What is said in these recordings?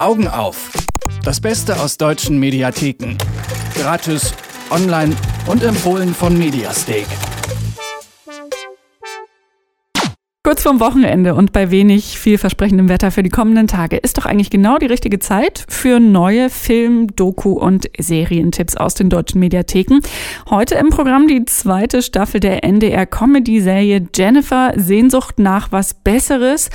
Augen auf. Das Beste aus deutschen Mediatheken. Gratis, online und empfohlen von Mediastake. Kurz vorm Wochenende und bei wenig vielversprechendem Wetter für die kommenden Tage ist doch eigentlich genau die richtige Zeit für neue Film-, Doku- und Serientipps aus den deutschen Mediatheken. Heute im Programm die zweite Staffel der NDR-Comedy-Serie Jennifer Sehnsucht nach was Besseres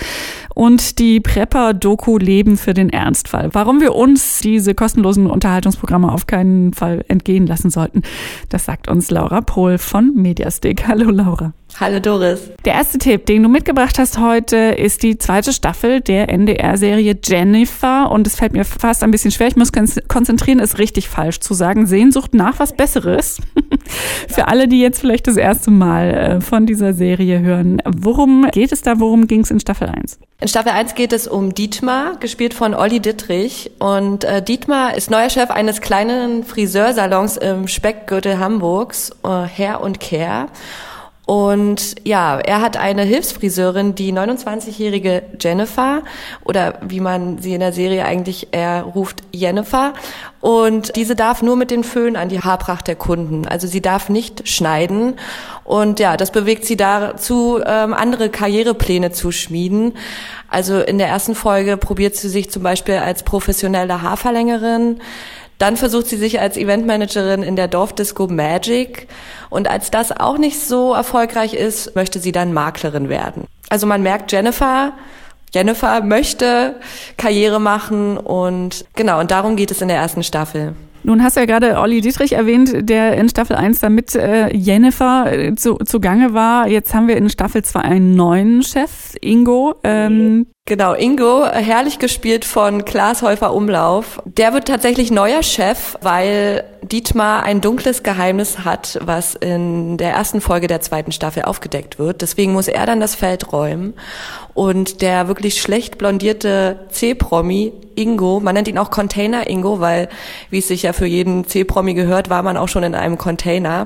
und die Prepper-Doku Leben für den Ernstfall. Warum wir uns diese kostenlosen Unterhaltungsprogramme auf keinen Fall entgehen lassen sollten, das sagt uns Laura Pohl von Mediastick. Hallo Laura. Hallo Doris. Der erste Tipp, den du mitgebracht hast heute, ist die zweite Staffel der NDR-Serie Jennifer. Und es fällt mir fast ein bisschen schwer, ich muss konzentrieren, ist richtig falsch zu sagen. Sehnsucht nach was Besseres. Für alle, die jetzt vielleicht das erste Mal äh, von dieser Serie hören. Worum geht es da? Worum ging es in Staffel 1? In Staffel 1 geht es um Dietmar, gespielt von Olli Dittrich. Und äh, Dietmar ist neuer Chef eines kleinen Friseursalons im Speckgürtel Hamburgs, äh, Hair und Care. Und ja, er hat eine Hilfsfriseurin, die 29-jährige Jennifer oder wie man sie in der Serie eigentlich eher ruft, Jennifer. Und diese darf nur mit den Föhn an die Haarpracht der Kunden. Also sie darf nicht schneiden. Und ja, das bewegt sie dazu, ähm, andere Karrierepläne zu schmieden. Also in der ersten Folge probiert sie sich zum Beispiel als professionelle Haarverlängerin. Dann versucht sie sich als Eventmanagerin in der Dorfdisco Magic. Und als das auch nicht so erfolgreich ist, möchte sie dann Maklerin werden. Also man merkt, Jennifer, Jennifer möchte Karriere machen und genau, und darum geht es in der ersten Staffel. Nun hast du ja gerade Olli Dietrich erwähnt, der in Staffel 1 da mit äh, Jennifer äh, zu, zugange war. Jetzt haben wir in Staffel 2 einen neuen Chef, Ingo. Ähm, Genau, Ingo, herrlich gespielt von Klaas Häufer Umlauf. Der wird tatsächlich neuer Chef, weil Dietmar ein dunkles Geheimnis hat, was in der ersten Folge der zweiten Staffel aufgedeckt wird. Deswegen muss er dann das Feld räumen. Und der wirklich schlecht blondierte C-Promi Ingo, man nennt ihn auch Container Ingo, weil, wie es sich ja für jeden C-Promi gehört, war man auch schon in einem Container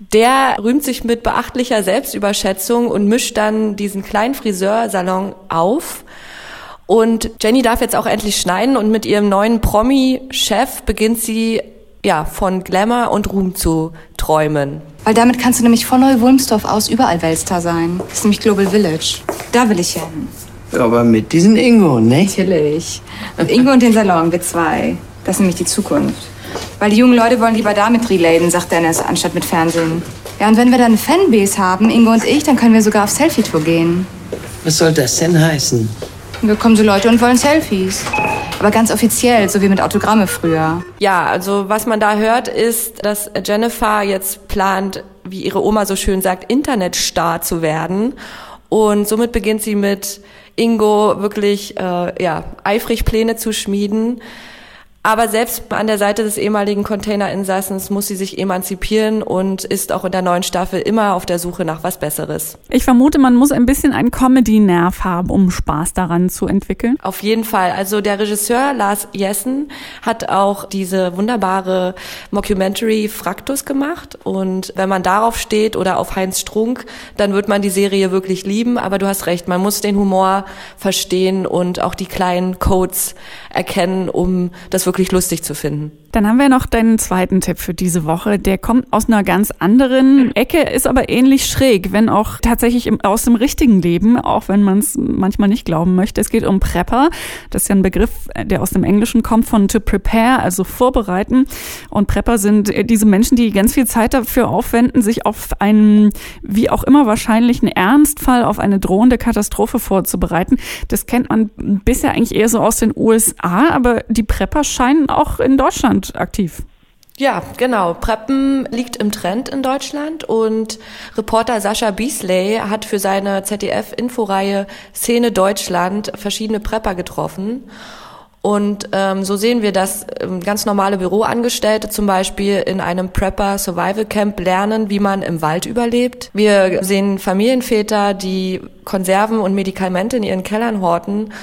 der rühmt sich mit beachtlicher Selbstüberschätzung und mischt dann diesen kleinen Friseursalon auf. Und Jenny darf jetzt auch endlich schneiden und mit ihrem neuen Promi-Chef beginnt sie ja von Glamour und Ruhm zu träumen. Weil damit kannst du nämlich von Neu-Wulmsdorf aus überall Weltstar sein. Das ist nämlich Global Village. Da will ich hin. Aber mit diesem Ingo, ne? Natürlich. Und Ingo und den Salon, wir zwei. Das ist nämlich die Zukunft. Weil die jungen Leute wollen lieber damit relaten, sagt Dennis, anstatt mit Fernsehen. Ja, und wenn wir dann eine Fanbase haben, Ingo und ich, dann können wir sogar auf Selfie-Tour gehen. Was soll das denn heißen? Wir kommen so Leute und wollen Selfies. Aber ganz offiziell, so wie mit Autogramme früher. Ja, also was man da hört, ist, dass Jennifer jetzt plant, wie ihre Oma so schön sagt, Internetstar zu werden. Und somit beginnt sie mit Ingo wirklich äh, ja, eifrig Pläne zu schmieden. Aber selbst an der Seite des ehemaligen Containerinsassens muss sie sich emanzipieren und ist auch in der neuen Staffel immer auf der Suche nach was Besseres. Ich vermute, man muss ein bisschen einen Comedy-Nerv haben, um Spaß daran zu entwickeln. Auf jeden Fall. Also der Regisseur Lars Jessen hat auch diese wunderbare Mockumentary Fraktus gemacht. Und wenn man darauf steht oder auf Heinz Strunk, dann wird man die Serie wirklich lieben. Aber du hast recht, man muss den Humor verstehen und auch die kleinen Codes erkennen, um das wirklich lustig zu finden. Dann haben wir noch deinen zweiten Tipp für diese Woche. Der kommt aus einer ganz anderen Ecke, ist aber ähnlich schräg, wenn auch tatsächlich im, aus dem richtigen Leben, auch wenn man es manchmal nicht glauben möchte. Es geht um Prepper. Das ist ja ein Begriff, der aus dem Englischen kommt von to prepare, also vorbereiten. Und Prepper sind diese Menschen, die ganz viel Zeit dafür aufwenden, sich auf einen, wie auch immer wahrscheinlichen Ernstfall, auf eine drohende Katastrophe vorzubereiten. Das kennt man bisher eigentlich eher so aus den USA, aber die Prepper scheinen auch in Deutschland Deutschland aktiv. Ja, genau. Preppen liegt im Trend in Deutschland und Reporter Sascha Beasley hat für seine ZDF-Inforeihe Szene Deutschland verschiedene Prepper getroffen. Und ähm, so sehen wir, dass ähm, ganz normale Büroangestellte zum Beispiel in einem Prepper Survival Camp lernen, wie man im Wald überlebt. Wir sehen Familienväter, die Konserven und Medikamente in ihren Kellern horten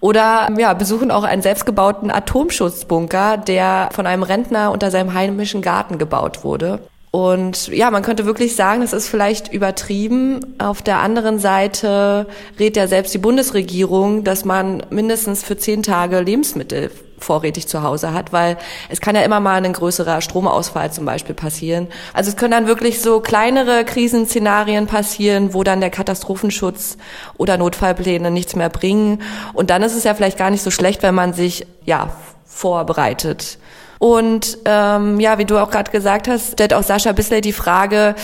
oder ja, besuchen auch einen selbstgebauten Atomschutzbunker, der von einem Rentner unter seinem heimischen Garten gebaut wurde. Und ja, man könnte wirklich sagen, das ist vielleicht übertrieben. Auf der anderen Seite rät ja selbst die Bundesregierung, dass man mindestens für zehn Tage Lebensmittel vorrätig zu Hause hat, weil es kann ja immer mal ein größerer Stromausfall zum Beispiel passieren. Also es können dann wirklich so kleinere Krisenszenarien passieren, wo dann der Katastrophenschutz oder Notfallpläne nichts mehr bringen. Und dann ist es ja vielleicht gar nicht so schlecht, wenn man sich ja vorbereitet. Und ähm, ja, wie du auch gerade gesagt hast, stellt auch Sascha Bisley die Frage,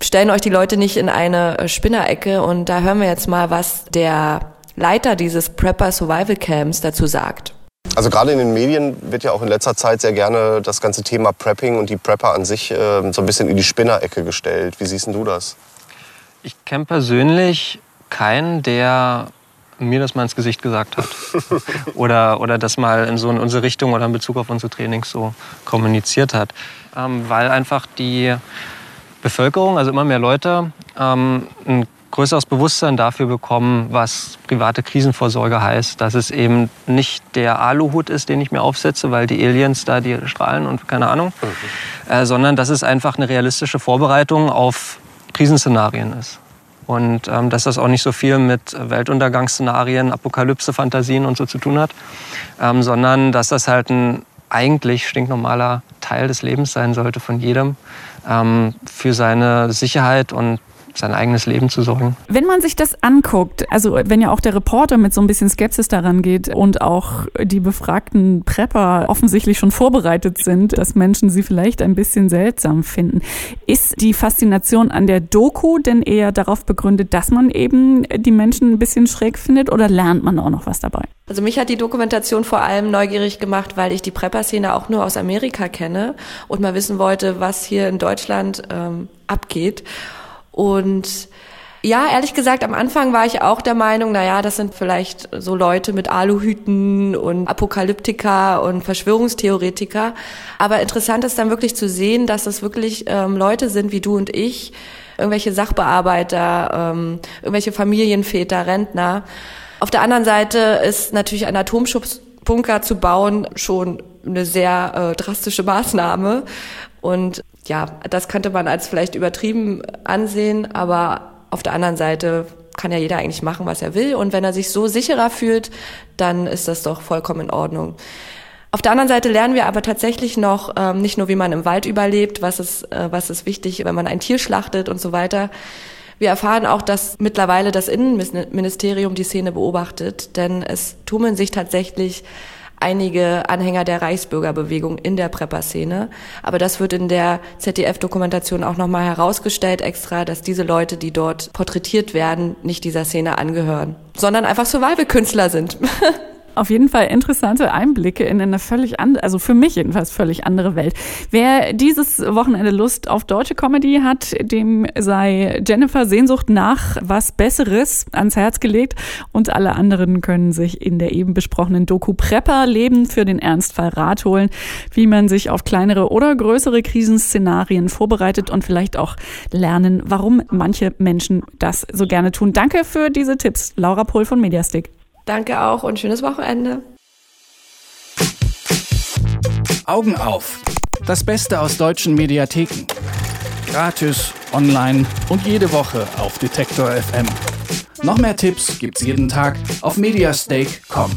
stellen euch die Leute nicht in eine äh, Spinnerecke? Und da hören wir jetzt mal, was der Leiter dieses Prepper Survival Camps dazu sagt. Also gerade in den Medien wird ja auch in letzter Zeit sehr gerne das ganze Thema Prepping und die Prepper an sich äh, so ein bisschen in die Spinnerecke gestellt. Wie siehst du das? Ich kenne persönlich keinen, der mir das mal ins Gesicht gesagt hat. oder, oder das mal in so in unsere Richtung oder in Bezug auf unsere Trainings so kommuniziert hat. Ähm, weil einfach die Bevölkerung, also immer mehr Leute, ähm, ein größeres Bewusstsein dafür bekommen, was private Krisenvorsorge heißt. Dass es eben nicht der Aluhut ist, den ich mir aufsetze, weil die Aliens da die strahlen und keine Ahnung, mhm. äh, sondern dass es einfach eine realistische Vorbereitung auf Krisenszenarien ist. Und ähm, dass das auch nicht so viel mit Weltuntergangsszenarien, Apokalypse-Fantasien und so zu tun hat, ähm, sondern dass das halt ein eigentlich stinknormaler Teil des Lebens sein sollte von jedem ähm, für seine Sicherheit und sein eigenes Leben zu sorgen. Wenn man sich das anguckt, also wenn ja auch der Reporter mit so ein bisschen Skepsis daran geht und auch die befragten Prepper offensichtlich schon vorbereitet sind, dass Menschen sie vielleicht ein bisschen seltsam finden, ist die Faszination an der Doku denn eher darauf begründet, dass man eben die Menschen ein bisschen schräg findet oder lernt man auch noch was dabei? Also mich hat die Dokumentation vor allem neugierig gemacht, weil ich die Prepper-Szene auch nur aus Amerika kenne und mal wissen wollte, was hier in Deutschland ähm, abgeht. Und ja, ehrlich gesagt, am Anfang war ich auch der Meinung, na ja, das sind vielleicht so Leute mit Aluhüten und Apokalyptiker und Verschwörungstheoretiker. Aber interessant ist dann wirklich zu sehen, dass es wirklich ähm, Leute sind wie du und ich, irgendwelche Sachbearbeiter, ähm, irgendwelche Familienväter, Rentner. Auf der anderen Seite ist natürlich ein Atomschutzbunker zu bauen schon eine sehr äh, drastische Maßnahme. Und ja, das könnte man als vielleicht übertrieben ansehen, aber auf der anderen Seite kann ja jeder eigentlich machen, was er will. Und wenn er sich so sicherer fühlt, dann ist das doch vollkommen in Ordnung. Auf der anderen Seite lernen wir aber tatsächlich noch ähm, nicht nur, wie man im Wald überlebt, was ist, äh, was ist wichtig, wenn man ein Tier schlachtet und so weiter. Wir erfahren auch, dass mittlerweile das Innenministerium die Szene beobachtet, denn es tummeln sich tatsächlich einige Anhänger der Reichsbürgerbewegung in der Prepper-Szene. Aber das wird in der ZDF-Dokumentation auch nochmal herausgestellt extra, dass diese Leute, die dort porträtiert werden, nicht dieser Szene angehören, sondern einfach Survival-Künstler sind. Auf jeden Fall interessante Einblicke in eine völlig andere, also für mich jedenfalls völlig andere Welt. Wer dieses Wochenende Lust auf deutsche Comedy hat, dem sei Jennifer Sehnsucht nach was Besseres ans Herz gelegt und alle anderen können sich in der eben besprochenen Doku Prepper Leben für den Ernstfall Rat holen, wie man sich auf kleinere oder größere Krisenszenarien vorbereitet und vielleicht auch lernen, warum manche Menschen das so gerne tun. Danke für diese Tipps, Laura Pohl von Mediastick. Danke auch und schönes Wochenende. Augen auf. Das Beste aus deutschen Mediatheken. Gratis, online und jede Woche auf Detektor FM. Noch mehr Tipps gibt's jeden Tag auf mediastake.com.